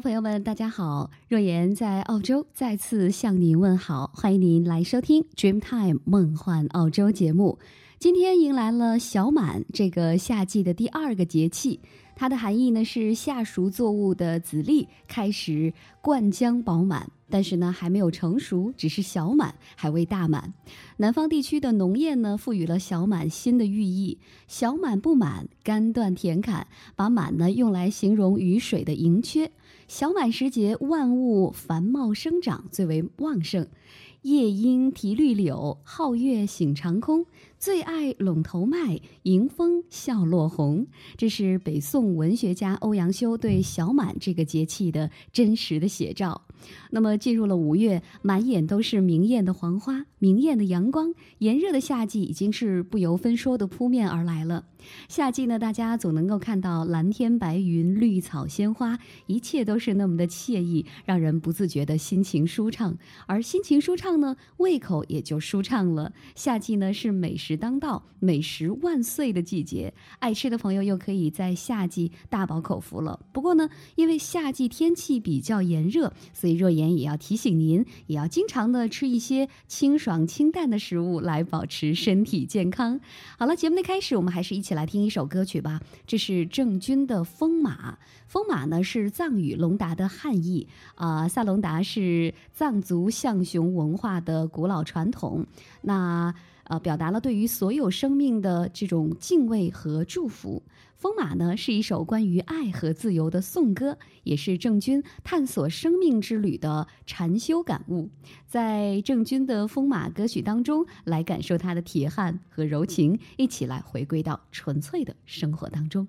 朋友们，大家好！若言在澳洲再次向您问好，欢迎您来收听《Dreamtime 梦幻澳洲》节目。今天迎来了小满这个夏季的第二个节气，它的含义呢是夏熟作物的籽粒开始灌浆饱满。但是呢，还没有成熟，只是小满，还未大满。南方地区的农谚呢，赋予了小满新的寓意：小满不满，干断田坎。把满呢用来形容雨水的盈缺。小满时节，万物繁茂生长最为旺盛。夜莺啼绿柳，皓月醒长空。最爱陇头麦，迎风笑落红。这是北宋文学家欧阳修对小满这个节气的真实的写照。那么进入了五月，满眼都是明艳的黄花，明艳的阳光，炎热的夏季已经是不由分说的扑面而来了。夏季呢，大家总能够看到蓝天白云、绿草鲜花，一切都是那么的惬意，让人不自觉的心情舒畅。而心情舒畅呢，胃口也就舒畅了。夏季呢，是美食当道、美食万岁的季节，爱吃的朋友又可以在夏季大饱口福了。不过呢，因为夏季天气比较炎热，所以。若言也要提醒您，也要经常的吃一些清爽清淡的食物，来保持身体健康。好了，节目的开始，我们还是一起来听一首歌曲吧。这是郑钧的《风马》。风马呢是藏语龙达的汉译啊，萨隆达是藏族象雄文化的古老传统。那呃，表达了对于所有生命的这种敬畏和祝福。风马呢，是一首关于爱和自由的颂歌，也是郑钧探索生命之旅的禅修感悟。在郑钧的风马歌曲当中，来感受他的铁汉和柔情，一起来回归到纯粹的生活当中。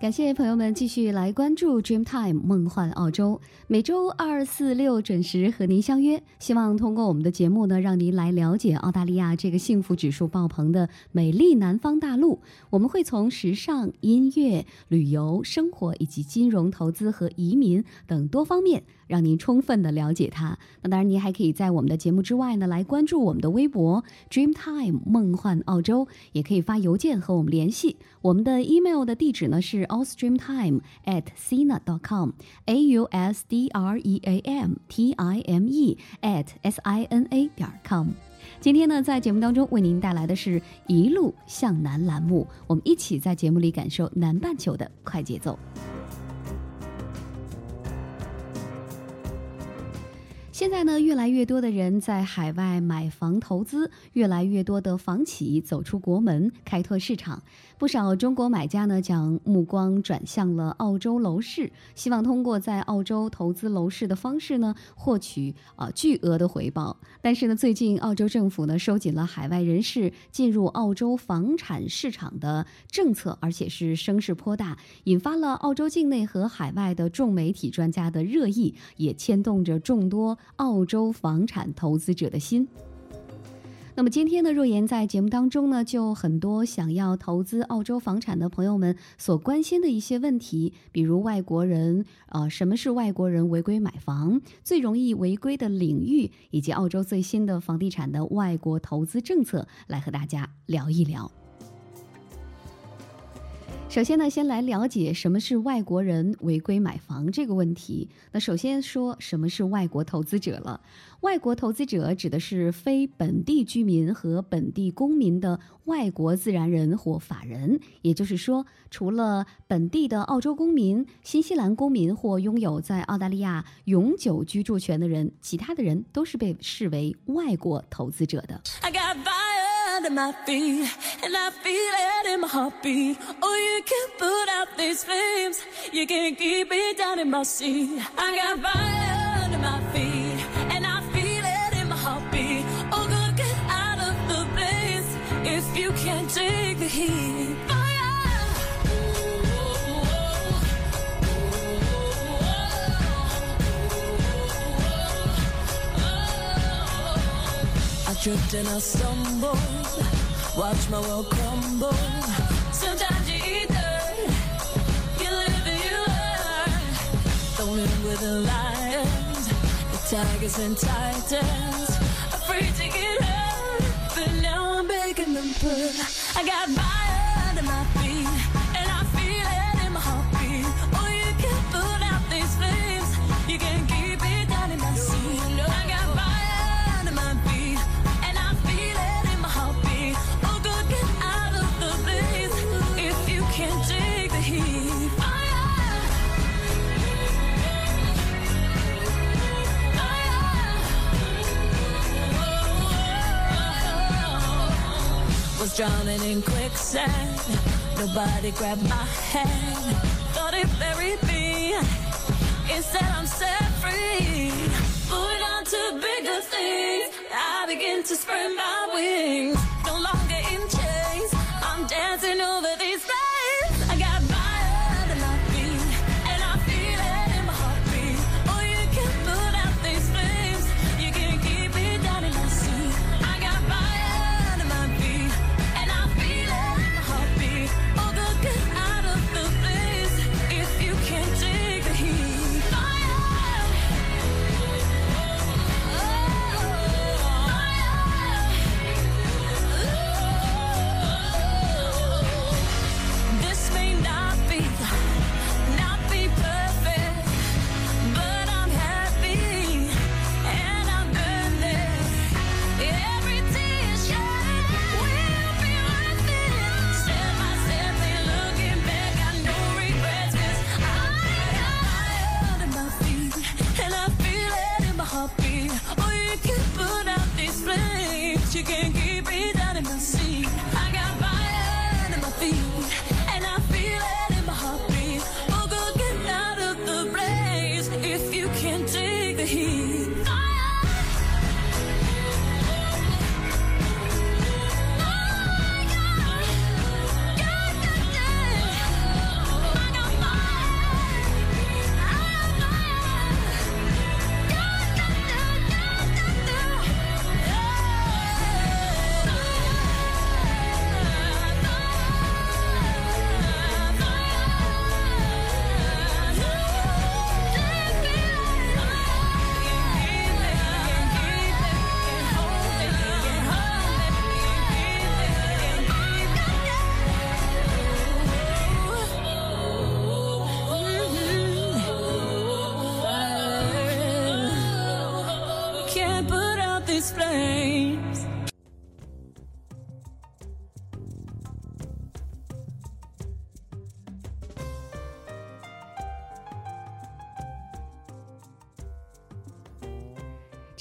感谢朋友们继续来关注 Dreamtime 梦幻澳洲，每周二、四、六准时和您相约。希望通过我们的节目呢，让您来了解澳大利亚这个幸福指数爆棚的美丽南方大陆。我们会从时尚、音乐、旅游、生活以及金融投资和移民等多方面。让您充分的了解它。那当然，您还可以在我们的节目之外呢，来关注我们的微博 Dreamtime 梦幻澳洲，也可以发邮件和我们联系。我们的 email 的地址呢是 allstreamtime at sina dot com a u s d r e a m t i m e at s i n a 点 com。今天呢，在节目当中为您带来的是一路向南栏目，我们一起在节目里感受南半球的快节奏。现在呢，越来越多的人在海外买房投资，越来越多的房企走出国门开拓市场。不少中国买家呢，将目光转向了澳洲楼市，希望通过在澳洲投资楼市的方式呢，获取啊巨额的回报。但是呢，最近澳洲政府呢，收紧了海外人士进入澳洲房产市场的政策，而且是声势颇大，引发了澳洲境内和海外的众媒体专家的热议，也牵动着众多。澳洲房产投资者的心。那么今天呢，若言在节目当中呢，就很多想要投资澳洲房产的朋友们所关心的一些问题，比如外国人，呃，什么是外国人违规买房，最容易违规的领域，以及澳洲最新的房地产的外国投资政策，来和大家聊一聊。首先呢，先来了解什么是外国人违规买房这个问题。那首先说什么是外国投资者了。外国投资者指的是非本地居民和本地公民的外国自然人或法人。也就是说，除了本地的澳洲公民、新西兰公民或拥有在澳大利亚永久居住权的人，其他的人都是被视为外国投资者的。Under my feet, and I feel it in my heartbeat. Oh, you can put out these flames, you can keep it down in my seat. I got fire under my feet, and I feel it in my heartbeat. Oh, girl, get out of the place if you can't take the heat. I tripped and I stumbled Watch my world crumble. Sometimes you either you live or you learn. Don't live with the lions, the tigers and titans. Afraid to get hurt, but now I'm begging them put drowning in quicksand. Nobody grabbed my hand, thought it buried me. Instead, I'm set free. Moving on to bigger things. I begin to spread my wings. No longer in chains. I'm dancing over these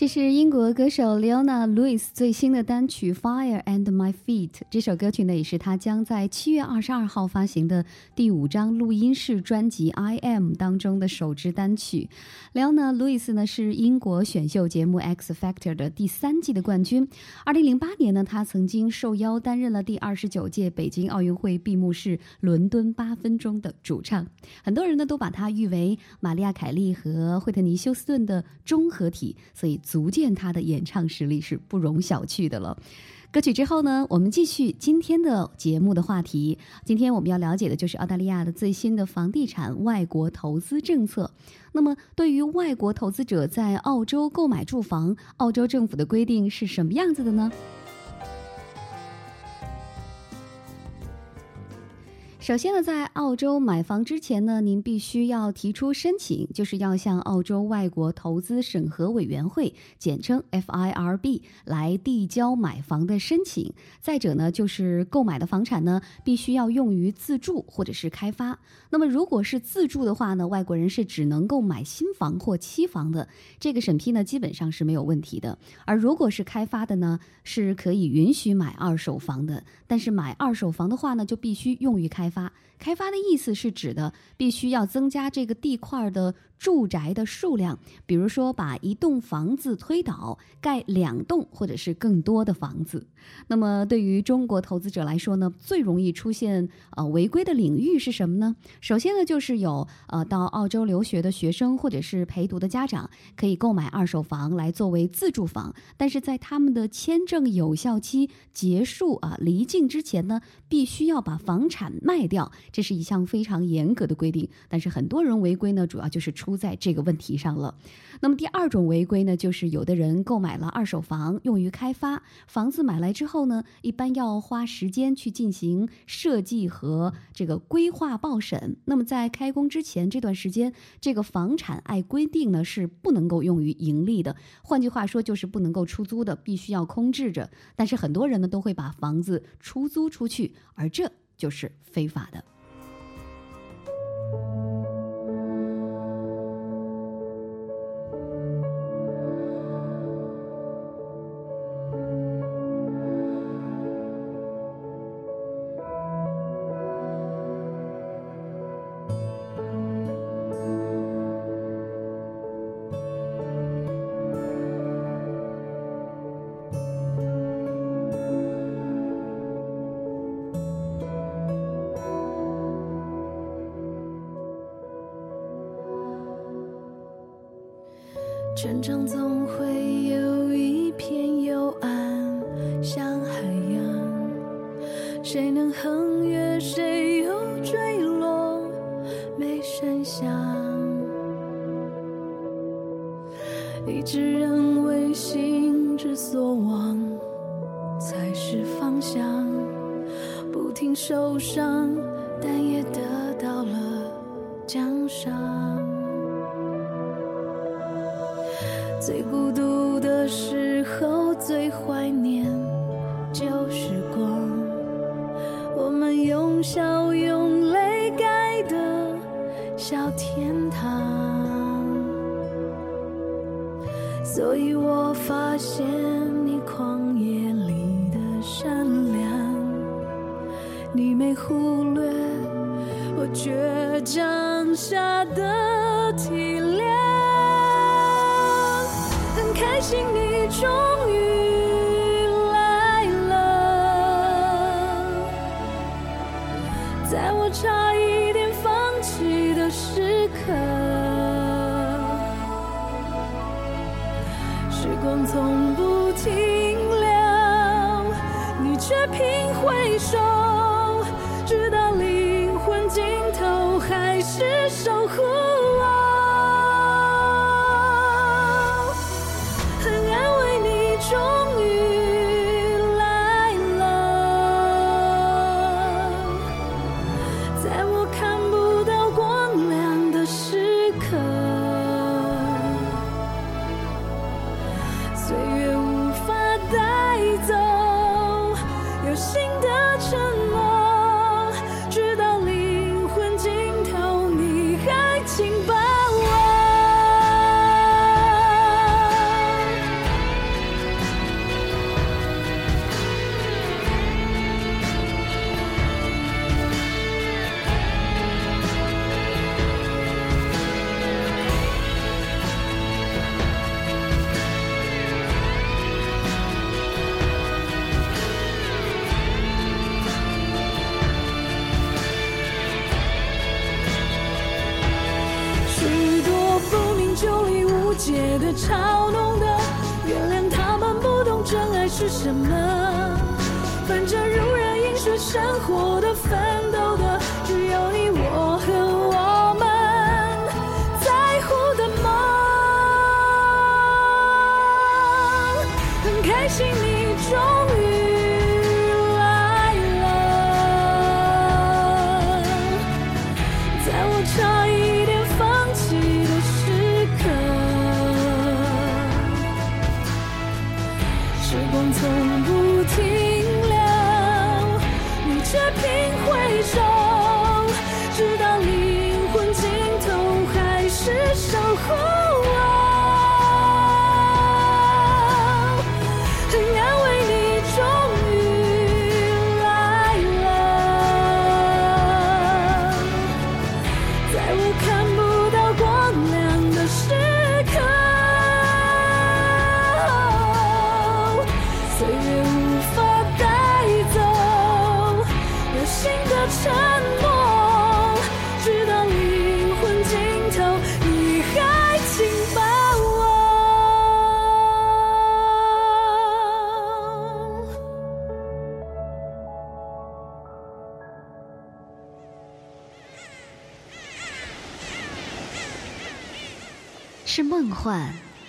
是英国歌手 Leona Lewis 最新的单曲《Fire and My Feet》。这首歌曲呢，也是她将在七月二十二号发行的第五张录音室专辑《I Am》当中的首支单曲。Leona Lewis 呢是英国选秀节目《X Factor》的第三季的冠军。二零零八年呢，她曾经受邀担任了第二十九届北京奥运会闭幕式伦敦八分钟的主唱。很多人呢都把她誉为玛丽亚·凯莉和惠特尼·休斯顿的综合体，所以足足见他的演唱实力是不容小觑的了。歌曲之后呢，我们继续今天的节目的话题。今天我们要了解的就是澳大利亚的最新的房地产外国投资政策。那么，对于外国投资者在澳洲购买住房，澳洲政府的规定是什么样子的呢？首先呢，在澳洲买房之前呢，您必须要提出申请，就是要向澳洲外国投资审核委员会（简称 FIRB） 来递交买房的申请。再者呢，就是购买的房产呢，必须要用于自住或者是开发。那么，如果是自住的话呢，外国人是只能购买新房或期房的，这个审批呢基本上是没有问题的。而如果是开发的呢，是可以允许买二手房的，但是买二手房的话呢，就必须用于开发。开发的意思是指的必须要增加这个地块的住宅的数量，比如说把一栋房子推倒，盖两栋或者是更多的房子。那么对于中国投资者来说呢，最容易出现呃违规的领域是什么呢？首先呢，就是有呃到澳洲留学的学生或者是陪读的家长可以购买二手房来作为自住房，但是在他们的签证有效期结束啊离境之前呢，必须要把房产卖掉，这是一项非常严格的规定。但是很多人违规呢，主要就是出出在这个问题上了。那么第二种违规呢，就是有的人购买了二手房用于开发，房子买来之后呢，一般要花时间去进行设计和这个规划报审。那么在开工之前这段时间，这个房产按规定呢是不能够用于盈利的，换句话说就是不能够出租的，必须要空置着。但是很多人呢都会把房子出租出去，而这就是非法的。成长总会有一片幽暗，像海洋，谁能横越，谁又坠落，没声响。一直认为心之所往才是方向，不停受伤，但也得到了奖赏。最孤独的时候，最怀念旧时光。我们用笑用泪盖的小天堂。所以我发现你旷野里的善良，你没忽略我倔强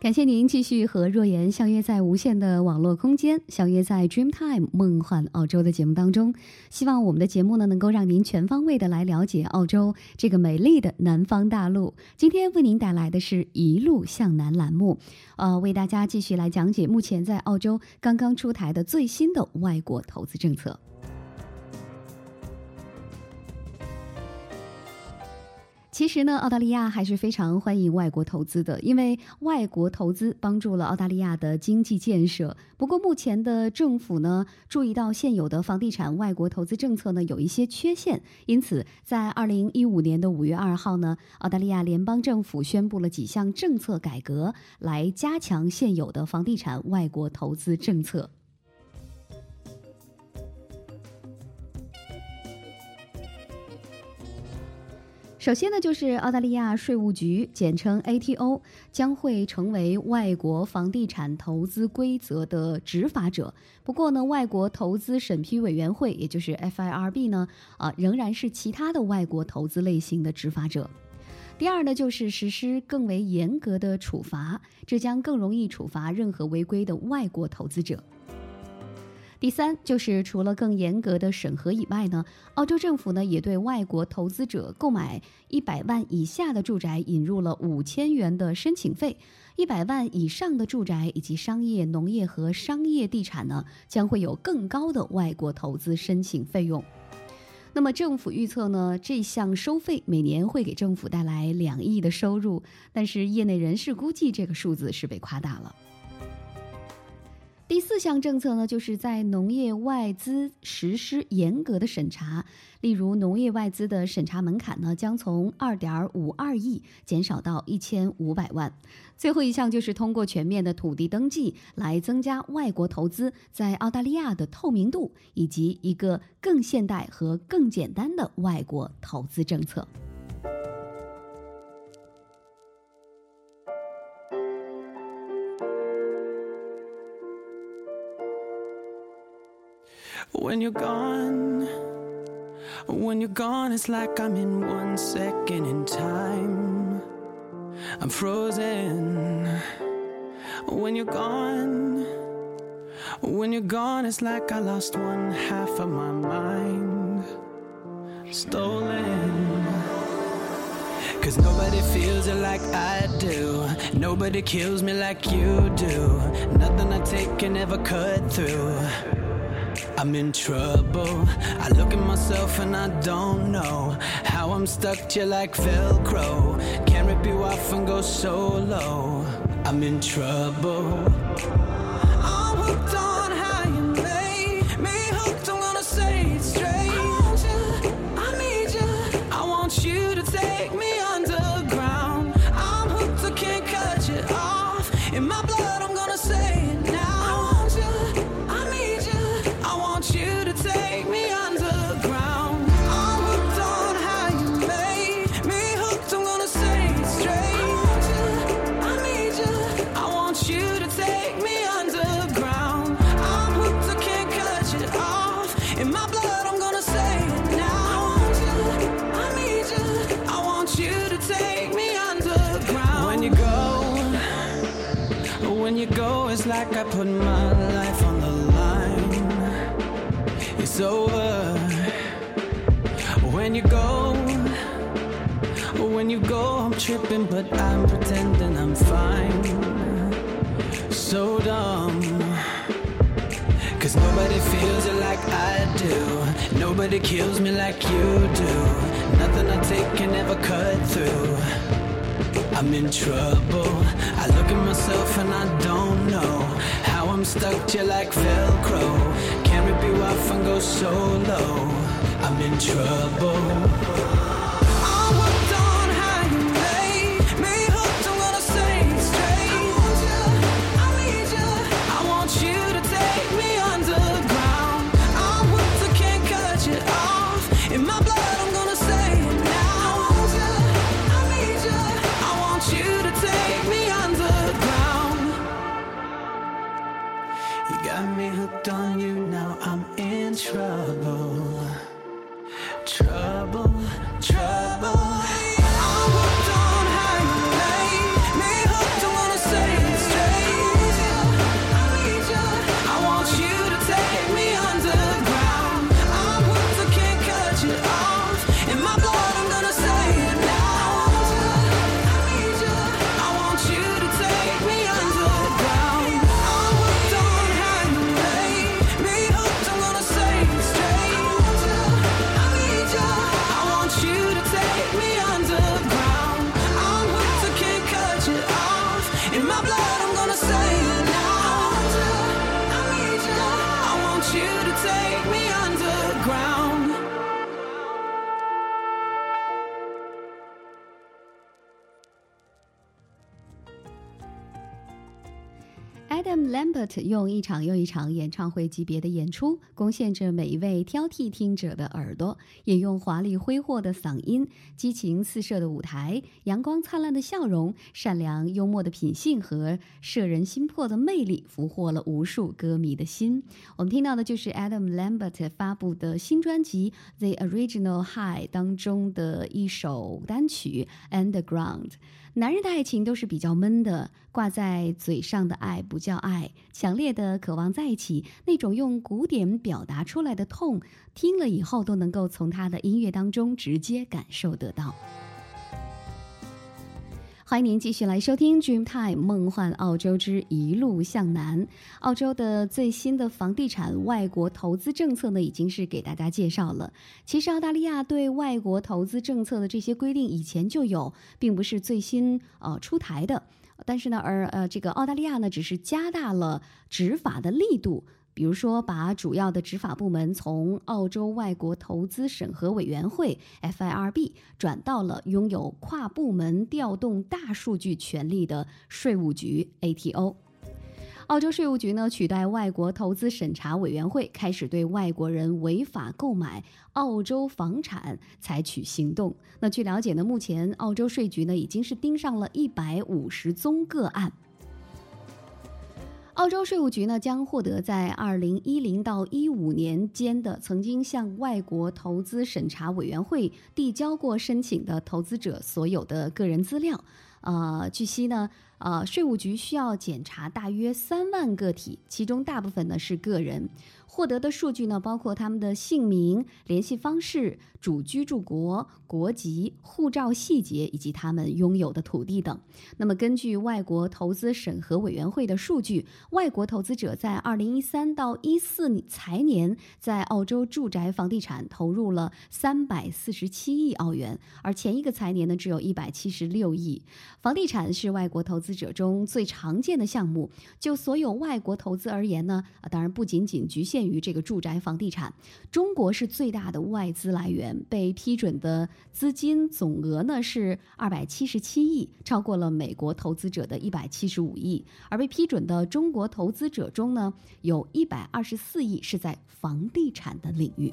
感谢您继续和若言相约在无限的网络空间，相约在 Dreamtime 梦幻澳洲的节目当中。希望我们的节目呢，能够让您全方位的来了解澳洲这个美丽的南方大陆。今天为您带来的是一路向南栏目，呃，为大家继续来讲解目前在澳洲刚刚出台的最新的外国投资政策。其实呢，澳大利亚还是非常欢迎外国投资的，因为外国投资帮助了澳大利亚的经济建设。不过，目前的政府呢，注意到现有的房地产外国投资政策呢有一些缺陷，因此在二零一五年的五月二号呢，澳大利亚联邦政府宣布了几项政策改革，来加强现有的房地产外国投资政策。首先呢，就是澳大利亚税务局，简称 ATO，将会成为外国房地产投资规则的执法者。不过呢，外国投资审批委员会，也就是 FIRB 呢，啊，仍然是其他的外国投资类型的执法者。第二呢，就是实施更为严格的处罚，这将更容易处罚任何违规的外国投资者。第三，就是除了更严格的审核以外呢，澳洲政府呢也对外国投资者购买一百万以下的住宅引入了五千元的申请费，一百万以上的住宅以及商业、农业和商业地产呢将会有更高的外国投资申请费用。那么政府预测呢，这项收费每年会给政府带来两亿的收入，但是业内人士估计这个数字是被夸大了。第四项政策呢，就是在农业外资实施严格的审查，例如农业外资的审查门槛呢，将从二点五二亿减少到一千五百万。最后一项就是通过全面的土地登记来增加外国投资在澳大利亚的透明度，以及一个更现代和更简单的外国投资政策。When you're gone, when you're gone, it's like I'm in one second in time. I'm frozen. When you're gone, when you're gone, it's like I lost one half of my mind. Stolen. Cause nobody feels it like I do. Nobody kills me like you do. Nothing I take can ever cut through. I'm in trouble. I look at myself and I don't know how I'm stuck to like Velcro. Can't rip you off and go solo. I'm in trouble. Over. When you go, when you go, I'm tripping, but I'm pretending I'm fine. So dumb. Cause nobody feels it like I do. Nobody kills me like you do. Nothing I take can ever cut through. I'm in trouble. I look at myself and I don't know how I'm stuck just like Velcro. Can't rip you off and go solo. I'm in trouble. 用一场又一场演唱会级别的演出，攻陷着每一位挑剔听者的耳朵，也用华丽挥霍的嗓音、激情四射的舞台、阳光灿烂的笑容、善良幽默的品性和摄人心魄的魅力，俘获了无数歌迷的心。我们听到的就是 Adam Lambert 发布的新专辑《The Original High》当中的一首单曲《Underground》。男人的爱情都是比较闷的，挂在嘴上的爱不叫爱，强烈的渴望在一起，那种用古典表达出来的痛，听了以后都能够从他的音乐当中直接感受得到。欢迎您继续来收听《Dreamtime 梦幻澳洲之一路向南》。澳洲的最新的房地产外国投资政策呢，已经是给大家介绍了。其实澳大利亚对外国投资政策的这些规定以前就有，并不是最新呃出台的。但是呢，而呃这个澳大利亚呢，只是加大了执法的力度。比如说，把主要的执法部门从澳洲外国投资审核委员会 （FIRB） 转到了拥有跨部门调动大数据权力的税务局 （ATO）。澳洲税务局呢，取代外国投资审查委员会，开始对外国人违法购买澳洲房产采取行动。那据了解呢，目前澳洲税局呢已经是盯上了一百五十宗个案。澳洲税务局呢将获得在二零一零到一五年间的曾经向外国投资审查委员会递交过申请的投资者所有的个人资料。呃，据悉呢，呃，税务局需要检查大约三万个体，其中大部分呢是个人。获得的数据呢，包括他们的姓名、联系方式、主居住国、国籍、护照细节以及他们拥有的土地等。那么，根据外国投资审核委员会的数据，外国投资者在二零一三到一四财年在澳洲住宅房地产投入了三百四十七亿澳元，而前一个财年呢只有一百七十六亿。房地产是外国投资者中最常见的项目。就所有外国投资而言呢，啊，当然不仅仅局限于这个住宅房地产，中国是最大的外资来源，被批准的资金总额呢是二百七十七亿，超过了美国投资者的一百七十五亿。而被批准的中国投资者中呢，有一百二十四亿是在房地产的领域。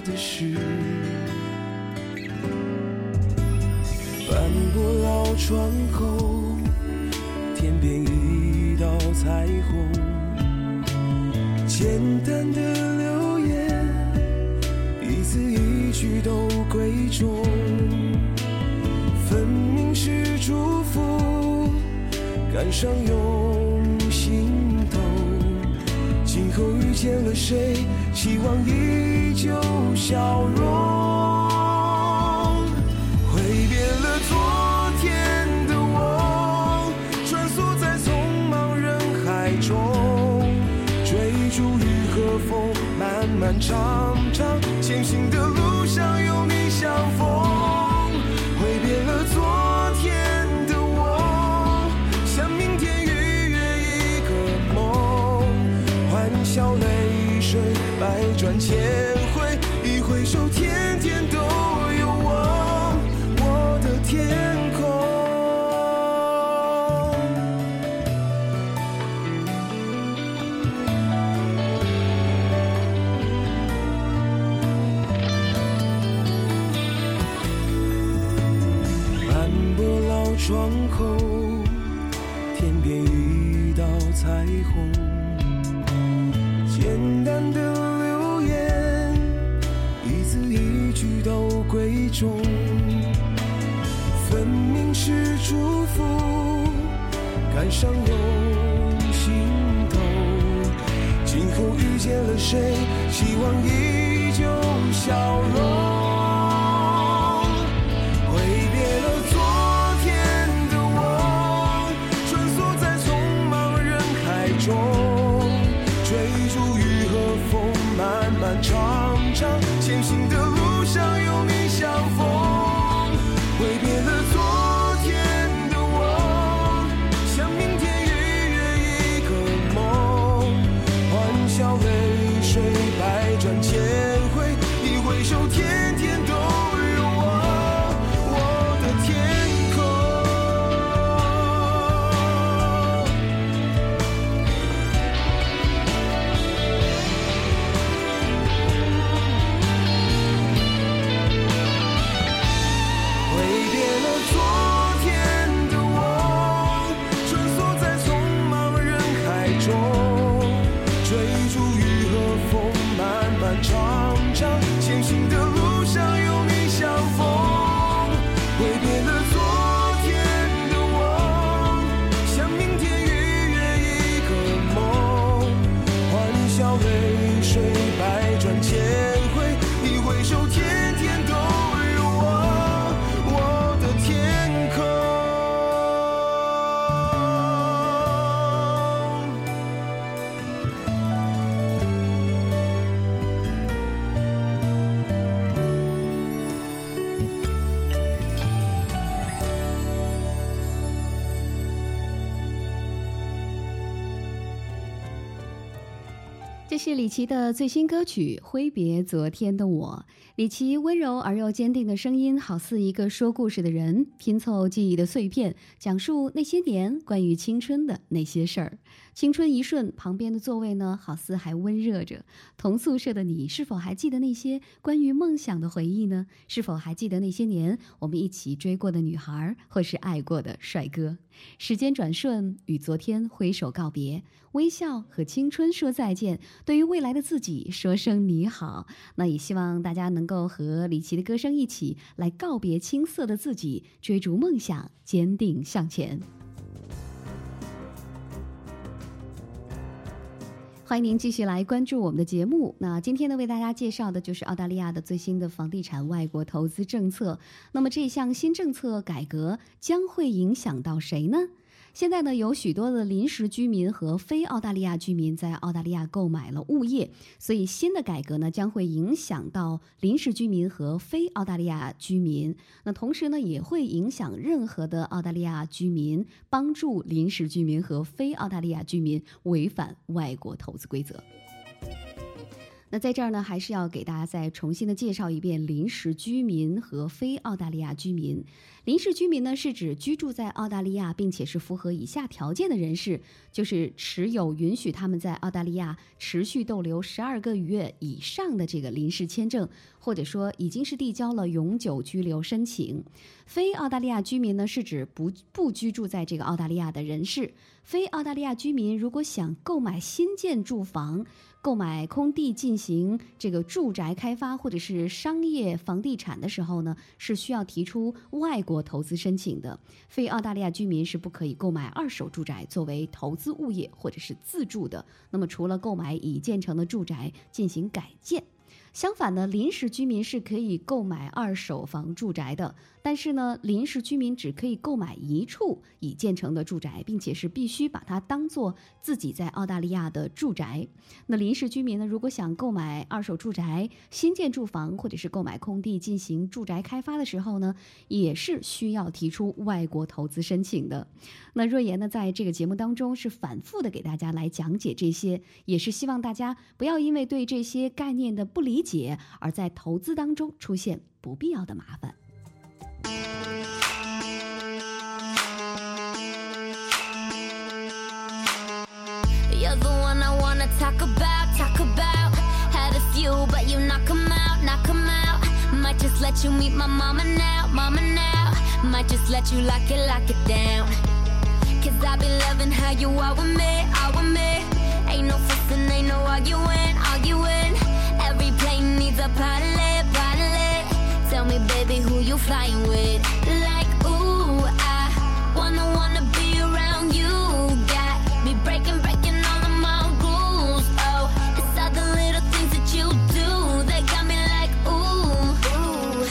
的事。斑驳老窗口，天边一道彩虹，简单的留言，一字一句都贵重，分明是祝福，感伤用心头。后遇见了谁，希望依旧笑容。挥别了昨天的我，穿梭在匆忙人海中，追逐雨和风，漫漫长长，前行的路上有你相逢。百转千伤用心头。今后遇见了谁，希望依旧笑容。挥别了昨天的我，穿梭在匆忙人海中，追逐雨和风，漫漫长长，前行的路上有你相逢。这是李琦的最新歌曲《挥别昨天的我》。李琦温柔而又坚定的声音，好似一个说故事的人，拼凑记忆的碎片，讲述那些年关于青春的那些事儿。青春一瞬，旁边的座位呢，好似还温热着。同宿舍的你，是否还记得那些关于梦想的回忆呢？是否还记得那些年我们一起追过的女孩，或是爱过的帅哥？时间转瞬，与昨天挥手告别，微笑和青春说再见，对于未来的自己说声你好。那也希望大家能够和李琦的歌声一起来告别青涩的自己，追逐梦想，坚定向前。欢迎您继续来关注我们的节目。那今天呢，为大家介绍的就是澳大利亚的最新的房地产外国投资政策。那么这项新政策改革将会影响到谁呢？现在呢，有许多的临时居民和非澳大利亚居民在澳大利亚购买了物业，所以新的改革呢将会影响到临时居民和非澳大利亚居民。那同时呢，也会影响任何的澳大利亚居民，帮助临时居民和非澳大利亚居民违反外国投资规则。那在这儿呢，还是要给大家再重新的介绍一遍临时居民和非澳大利亚居民。临时居民呢，是指居住在澳大利亚并且是符合以下条件的人士，就是持有允许他们在澳大利亚持续逗留十二个月以上的这个临时签证，或者说已经是递交了永久居留申请。非澳大利亚居民呢，是指不不居住在这个澳大利亚的人士。非澳大利亚居民如果想购买新建住房，购买空地进行这个住宅开发或者是商业房地产的时候呢，是需要提出外国投资申请的。非澳大利亚居民是不可以购买二手住宅作为投资物业或者是自住的。那么，除了购买已建成的住宅进行改建。相反呢，临时居民是可以购买二手房住宅的，但是呢，临时居民只可以购买一处已建成的住宅，并且是必须把它当做自己在澳大利亚的住宅。那临时居民呢，如果想购买二手住宅、新建住房或者是购买空地进行住宅开发的时候呢，也是需要提出外国投资申请的。那若言呢，在这个节目当中是反复的给大家来讲解这些，也是希望大家不要因为对这些概念的不理解，而在投资当中出现不必要的麻烦。You're the one I wanna talk about, talk about. Had a few, but you knock 'em out, knock 'em out. Might just let you meet my mama now, mama now. Might just let you lock it, lock it down. Cause I've been loving how you are with me, are with me. Ain't no fussing, ain't no arguing, arguing. Every plane needs a pilot. Baby, who you flying with? Like, ooh, I wanna, wanna be around you. Got me breaking, breaking all of my rules. Oh, it's all the little things that you do that got me like, ooh, ooh.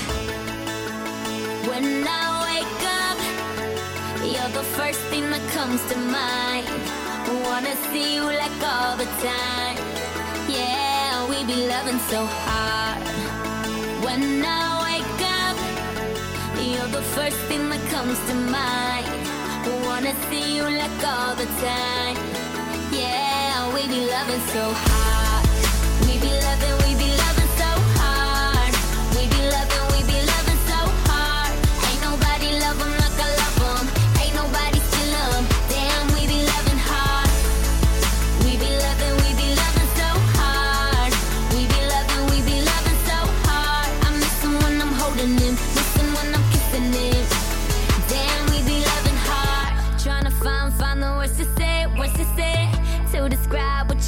When I wake up, you're the first thing that comes to mind. Wanna see you like all the time. Yeah, we be loving so hard. When I first thing that comes to mind. Wanna see you like all the time. Yeah, we be loving so hard. We be loving, we be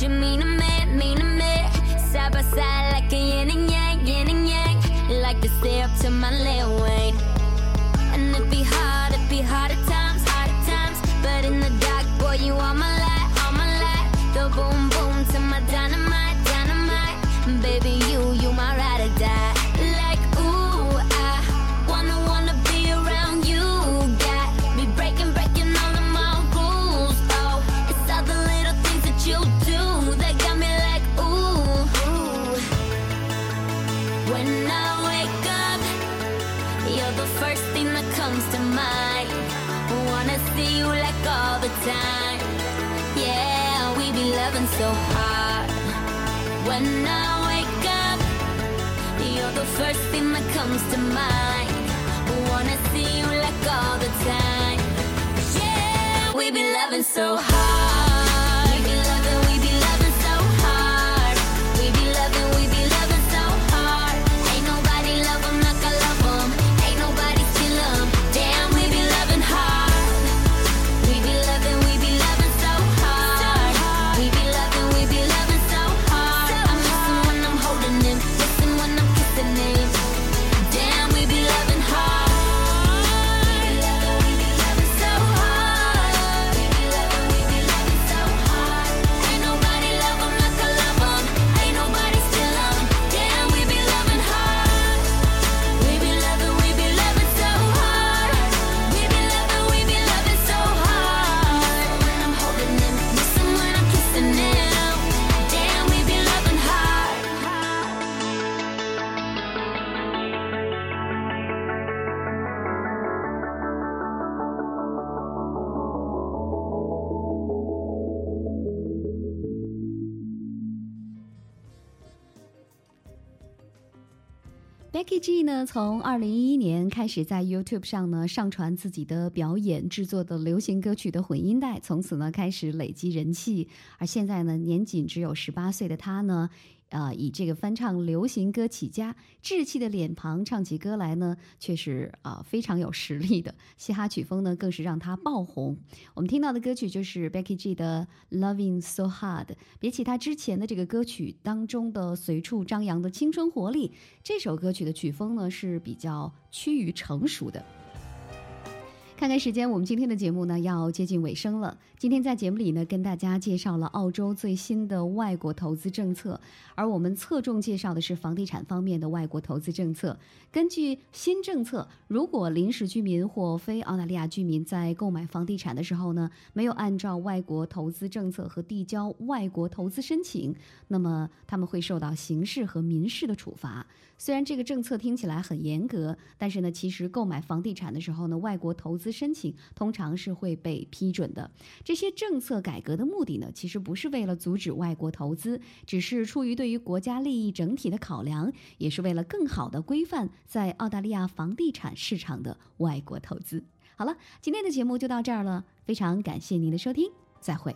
you mean to me, mean to me. Side by side like a yin and yang, yin and yang. Like to stay up to my Lil Wayne. And it be hard, it be hard at times, hard at times. But in the dark, boy, you are my light, all my light. The boom comes to mind. T.G 呢，从二零一一年开始在 YouTube 上呢上传自己的表演制作的流行歌曲的混音带，从此呢开始累积人气。而现在呢，年仅只有十八岁的他呢。啊，以这个翻唱流行歌起家，稚气的脸庞唱起歌来呢，却是啊非常有实力的。嘻哈曲风呢，更是让他爆红。我们听到的歌曲就是 Becky G 的《Loving So Hard》。比起他之前的这个歌曲当中的随处张扬的青春活力，这首歌曲的曲风呢是比较趋于成熟的。看看时间，我们今天的节目呢要接近尾声了。今天在节目里呢，跟大家介绍了澳洲最新的外国投资政策，而我们侧重介绍的是房地产方面的外国投资政策。根据新政策，如果临时居民或非澳大利亚居民在购买房地产的时候呢，没有按照外国投资政策和递交外国投资申请，那么他们会受到刑事和民事的处罚。虽然这个政策听起来很严格，但是呢，其实购买房地产的时候呢，外国投资申请通常是会被批准的。这这些政策改革的目的呢，其实不是为了阻止外国投资，只是出于对于国家利益整体的考量，也是为了更好的规范在澳大利亚房地产市场的外国投资。好了，今天的节目就到这儿了，非常感谢您的收听，再会。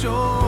胸。